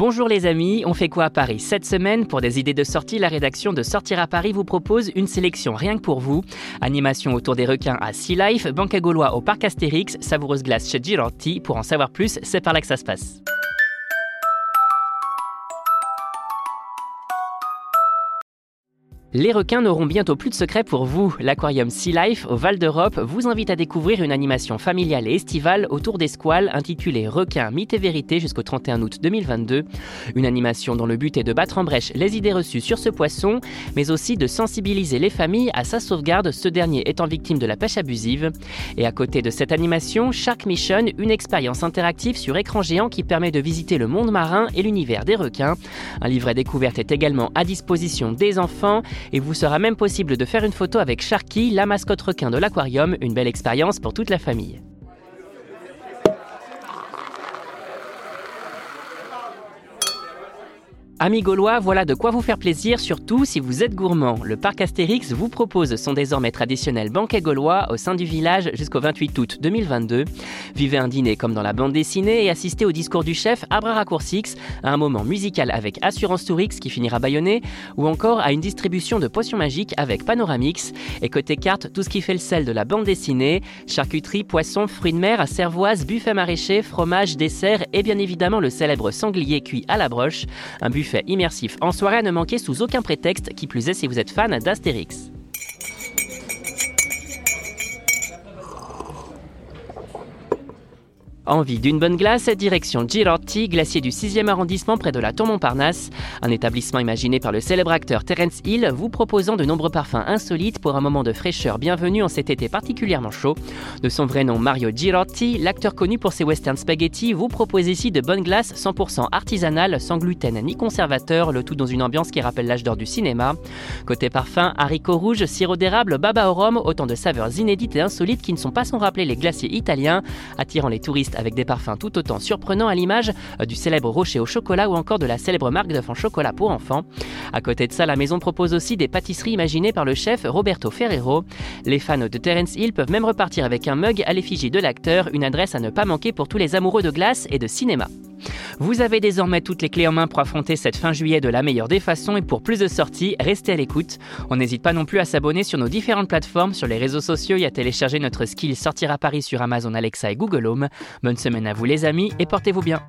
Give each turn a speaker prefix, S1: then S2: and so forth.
S1: Bonjour les amis, on fait quoi à Paris? Cette semaine, pour des idées de sortie, la rédaction de Sortir à Paris vous propose une sélection rien que pour vous. Animation autour des requins à Sea Life, à Gaulois au Parc Astérix, savoureuse glace chez Girotti. Pour en savoir plus, c'est par là que ça se passe. Les requins n'auront bientôt plus de secrets pour vous. L'aquarium Sea Life au Val d'Europe vous invite à découvrir une animation familiale et estivale autour des squales intitulée Requins, mythes et vérité jusqu'au 31 août 2022. Une animation dont le but est de battre en brèche les idées reçues sur ce poisson, mais aussi de sensibiliser les familles à sa sauvegarde, ce dernier étant victime de la pêche abusive. Et à côté de cette animation, Shark Mission, une expérience interactive sur écran géant qui permet de visiter le monde marin et l'univers des requins. Un livret découverte est également à disposition des enfants et vous sera même possible de faire une photo avec Sharky, la mascotte requin de l'aquarium, une belle expérience pour toute la famille. Amis gaulois, voilà de quoi vous faire plaisir, surtout si vous êtes gourmand. Le parc Astérix vous propose son désormais traditionnel banquet gaulois au sein du village jusqu'au 28 août 2022. Vivez un dîner comme dans la bande dessinée et assistez au discours du chef à bras raccourcis, à un moment musical avec Assurance Tourix qui finira baïonné, ou encore à une distribution de potions magiques avec Panoramix. Et côté carte, tout ce qui fait le sel de la bande dessinée, charcuterie, poissons, fruits de mer, cervoise, buffet maraîcher, fromage, dessert et bien évidemment le célèbre sanglier cuit à la broche. Un buffet immersif en soirée ne manquer sous aucun prétexte, qui plus est si vous êtes fan d'Astérix. Envie d'une bonne glace, direction Girotti, glacier du 6e arrondissement près de la Tour Montparnasse, un établissement imaginé par le célèbre acteur Terence Hill, vous proposant de nombreux parfums insolites pour un moment de fraîcheur bienvenu en cet été particulièrement chaud. De son vrai nom Mario Girotti, l'acteur connu pour ses western spaghetti vous propose ici de bonnes glaces 100% artisanales, sans gluten ni conservateur, le tout dans une ambiance qui rappelle l'âge d'or du cinéma. Côté parfum, haricots rouges, sirop d'érable, baba au rhum, autant de saveurs inédites et insolites qui ne sont pas sans rappeler les glaciers italiens, attirant les touristes avec des parfums tout autant surprenants à l'image euh, du célèbre rocher au chocolat ou encore de la célèbre marque d'œufs en chocolat pour enfants. À côté de ça, la maison propose aussi des pâtisseries imaginées par le chef Roberto Ferrero. Les fans de Terence Hill peuvent même repartir avec un mug à l'effigie de l'acteur, une adresse à ne pas manquer pour tous les amoureux de glace et de cinéma. Vous avez désormais toutes les clés en main pour affronter cette fin juillet de la meilleure des façons et pour plus de sorties, restez à l'écoute. On n'hésite pas non plus à s'abonner sur nos différentes plateformes, sur les réseaux sociaux et à télécharger notre skill Sortir à Paris sur Amazon Alexa et Google Home. Bonne semaine à vous les amis et portez-vous bien.